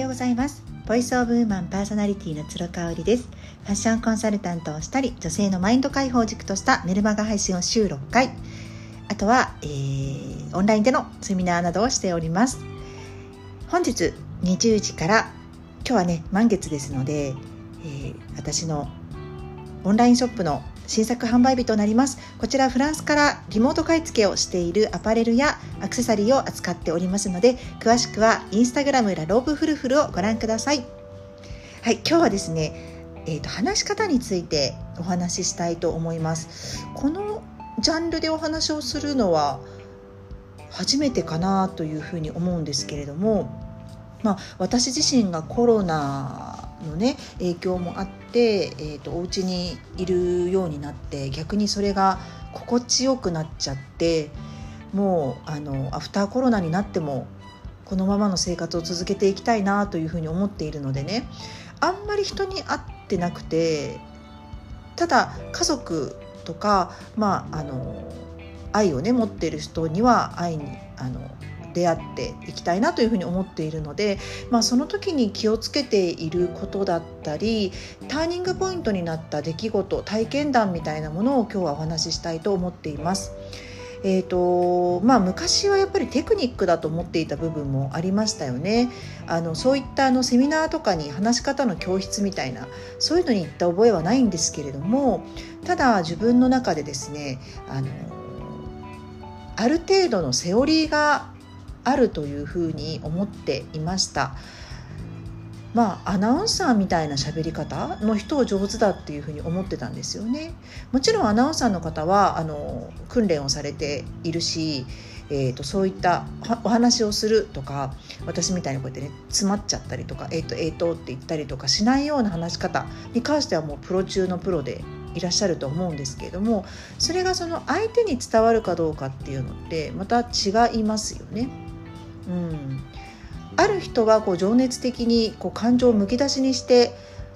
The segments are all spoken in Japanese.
ようございます。ボイスオブウーマンパーソナリティの鶴香織です。ファッションコンサルタントをしたり女性のマインド解放軸としたメルマガ配信を週6回。あとは、えー、オンラインでのセミナーなどをしております。本日20時から今日はね満月ですので、えー、私のオンラインショップの新作販売日となります。こちらフランスからリモート買い付けをしているアパレルやアクセサリーを扱っておりますので詳しくはインスタグラムラローブフルフルをご覧ください。はい今日はですねえーと、話し方についてお話ししたいと思います。このジャンルでお話をするのは初めてかなというふうに思うんですけれどもまあ、私自身がコロナのね影響もあって、えーと、お家にいるようになって逆にそれが心地よくなっちゃってもうあのアフターコロナになってもこのままの生活を続けていきたいなというふうに思っているのでねあんまり人に会ってなくてただ家族とかまああの愛をね持ってる人には会いにあの出会っていきたいなというふうに思っているので、まあ、その時に気をつけていることだったりターニングポイントになった出来事体験談みたいなものを今日はお話ししたいと思っています。えーとまあ、昔はやっぱりテクニックだと思っていた部分もありましたよねあのそういったあのセミナーとかに話し方の教室みたいなそういうのに行った覚えはないんですけれどもただ自分の中でですねあのある程度のセオリーがあるというふうに思っていました。まあ、アナウンサーみたいな喋り方の人を上手だっていうふうに思ってたんですよね。もちろんアナウンサーの方はあの訓練をされているし、えーと、そういったお話をするとか私みたいにこうやってね詰まっちゃったりとか「えーとえーと」って言ったりとかしないような話し方に関してはもうプロ中のプロでいらっしゃると思うんですけれどもそれがその相手に伝わるかどうかっていうのってまた違いますよね。うん、ある人はこう情熱的にこう感情をむき出しにして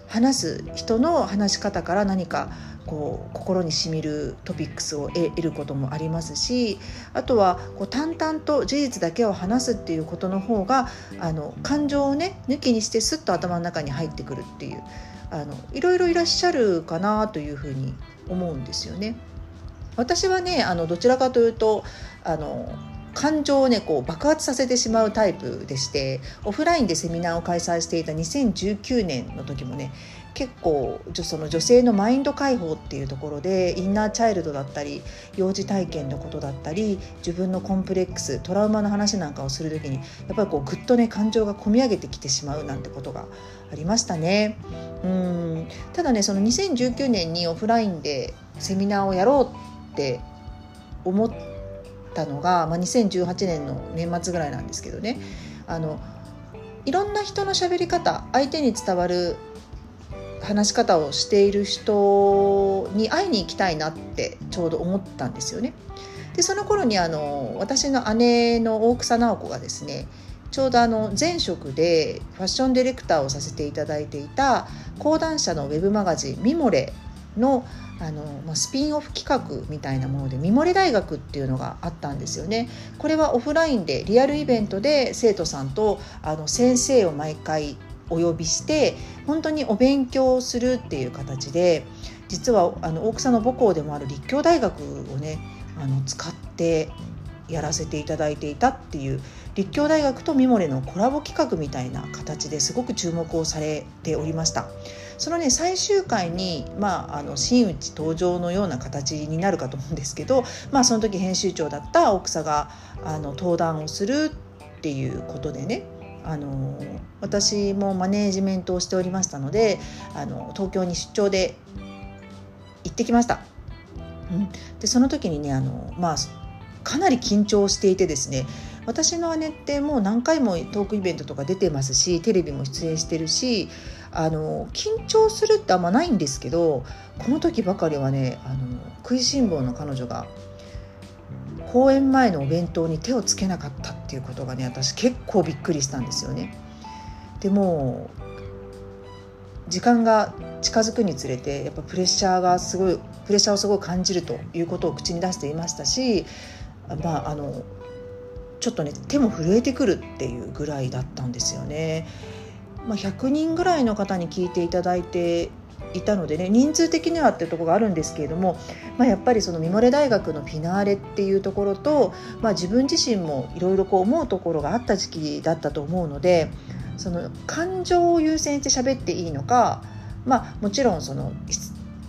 話す人の話し方から何かこう心にしみるトピックスを得ることもありますしあとはこう淡々と事実だけを話すっていうことの方があの感情をね抜きにしてスッと頭の中に入ってくるっていうあのいろいろいらっしゃるかなというふうに思うんですよね。私はねあのどちらかというとあの感情をねこう爆発させてしまうタイプでしてオフラインでセミナーを開催していた2019年の時もね結構その女性のマインド解放っていうところでインナーチャイルドだったり幼児体験のことだったり自分のコンプレックストラウマの話なんかをする時にやっぱりこうぐっとね感情が込み上げてきてしまうなんてことがありましたね。うんただねその2019年にオフラインでセミナーをやろうって思ったのが、まあ、2018年の年末ぐらいなんですけどねあのいろんな人の喋り方相手に伝わる話し方をしている人に会いに行きたいなってちょうど思ったんですよね。でその頃にあの私の姉の大草直子がですねちょうどあの前職でファッションディレクターをさせていただいていた講談社のウェブマガジン「ミモレ」のあの、まあ、スピンオフ企画みたいなもので「ミモレ大学」っていうのがあったんですよね。これはオフラインでリアルイベントで生徒さんとあの先生を毎回お呼びして本当にお勉強するっていう形で実はあの大草の母校でもある立教大学をねあの使ってやらせていただいていたっていう立教大学とミモレのコラボ企画みたいな形ですごく注目をされておりました。そのね最終回に、まあ、あの真打ち登場のような形になるかと思うんですけど、まあ、その時編集長だった奥さがあの登壇をするっていうことでねあの私もマネージメントをしておりましたのであの東京に出張で行ってきました。うん、でその時にねあの、まあ、かなり緊張していてですね私の姉ってもう何回もトークイベントとか出てますしテレビも出演してるしあの緊張するってあんまないんですけどこの時ばかりはねあの食いしん坊の彼女が公演前のお弁当に手をつけなかったっていうことがね私結構びっくりしたんですよね。でも時間が近づくにつれてやっぱプレッシャーがすごいプレッシャーをすごい感じるということを口に出していましたしまああのちょっとね手も震えてくるっていうぐらいだったんですよね。まあ、100人ぐらいの方に聞いていただいていたのでね人数的にはっていうとこがあるんですけれども、まあ、やっぱりそのミモレ大学のフィナーレっていうところと、まあ、自分自身もいろいろ思うところがあった時期だったと思うのでその感情を優先して喋っていいのか、まあ、もちろんその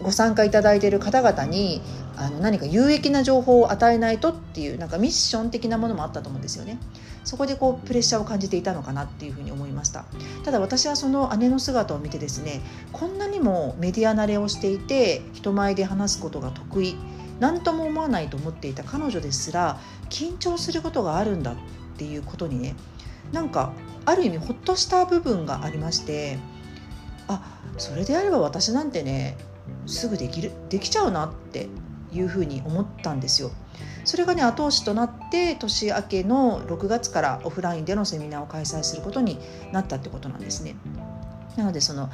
ご参加いただいている方々にあの何か有益な情報を与えないとっていうなんかミッション的なものもあったと思うんですよね。そこでこうプレッシャーを感じていたのかなっていうふうに思いましたただ私はその姉の姿を見てですねこんなにもメディア慣れをしていて人前で話すことが得意何とも思わないと思っていた彼女ですら緊張することがあるんだっていうことにねなんかある意味ほっとした部分がありましてあそれであれば私なんてねすぐできるできちゃうなっていうふうに思ったんですよ。それがね後押しとなって年明けの6月からオフラインでのセミナーを開催することになったってことなんですね。なのでその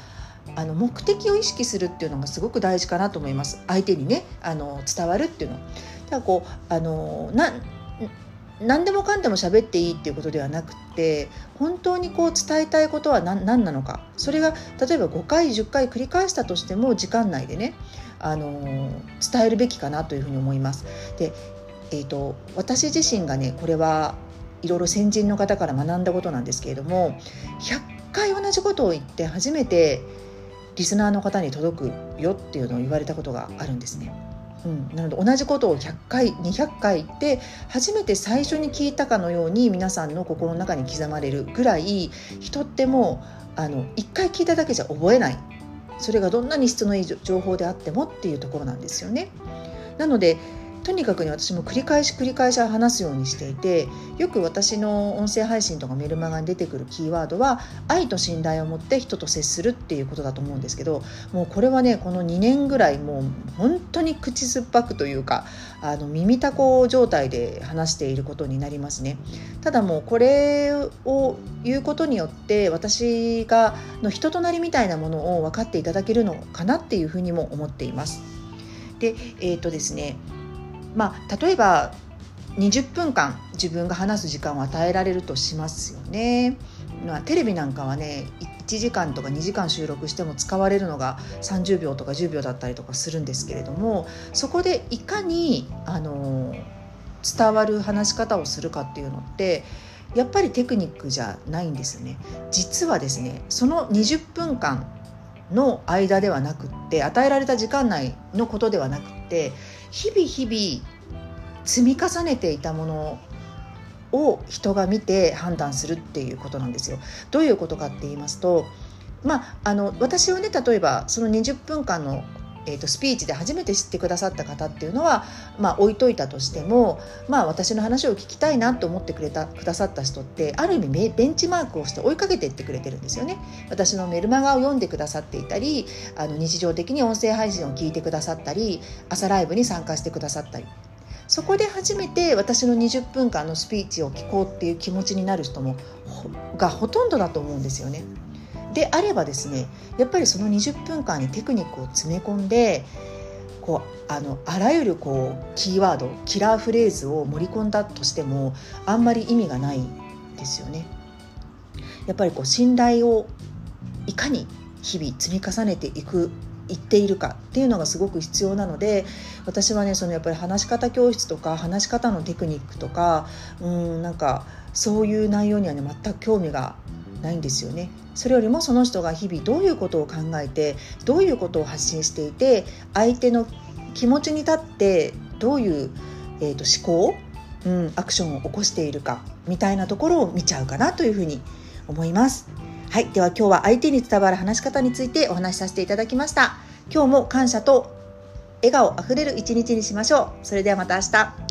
あの目的を意識するっていうのがすごく大事かなと思います相手にねあの伝わるっていうの。だからこうあのな何でもかんでも喋っていいっていうことではなくて本当にこう伝えたいことは何何なのかそれが例えば5回10回繰り返したとしても時間内でねあの伝えるべきかなというふうに思います。でえーと、私自身がねこれはいろいろ先人の方から学んだことなんですけれども100回同じことを言って初めてリスナーの方に届くよっていうのを言われたことがあるんですね。うん、なので同じことを100回200回言って初めて最初に聞いたかのように皆さんの心の中に刻まれるぐらい人ってもうあの1回聞いただけじゃ覚えないそれがどんなに質のいい情報であってもっていうところなんですよね。なのでとにかくね私も繰り返し繰り返し話すようにしていてよく私の音声配信とかメルマガに出てくるキーワードは愛と信頼を持って人と接するっていうことだと思うんですけどもうこれはねこの2年ぐらいもう本当に口酸っぱくというかあの耳たこ状態で話していることになりますね。ただもうこれを言うことによって私がの人となりみたいなものを分かっていただけるのかなっていうふうにも思っています。でえっ、ー、とですねまあ、例えば20分間自分が話す時間を与えられるとしますよね。まあ、テレビなんかはね1時間とか2時間収録しても使われるのが30秒とか10秒だったりとかするんですけれどもそこでいかにあの伝わる話し方をするかっていうのってやっぱりテクニックじゃないんですよね。実はですねその20分間の間ではなくって与えられた時間内のことではなくって日々日々積み重ねていたものを人が見て判断するっていうことなんですよ。どういうことかって言いますと、まあ、あの私をね例えばその20分間のえーと、スピーチで初めて知ってくださった方っていうのは、まあ、置いといたとしても、まあ、私の話を聞きたいなと思ってくれたくださった人ってある意味ベンチマークをして追いかけていってくれてるんですよね。私のメルマガを読んでくださっていたりあの日常的に音声配信を聞いてくださったり朝ライブに参加してくださったりそこで初めて私の20分間のスピーチを聞こうっていう気持ちになる人もがほとんどだと思うんですよね。であればですねやっぱりその20分間にテクニックを詰め込んでこうあのあらゆるこうキーワードキラーフレーズを盛り込んだとしてもあんまり意味がないですよね。やっぱりこう信頼をいかに日々積み重ねていく言っているかっていうのがすごく必要なので私はねそのやっぱり話し方教室とか話し方のテクニックとかうんなんかそういう内容にはね全く興味がないんですよね。それよりもその人が日々どういうことを考えてどういうことを発信していて相手の気持ちに立ってどういう、えーと、思考、うん、アクションを起こしているかみたいなところを見ちゃうかなというふうに思います。はい、では今日は相手に伝わる話し方についてお話しさせていただきました。今日も感謝と笑顔あふれる一日にしましょう。それではまた明日。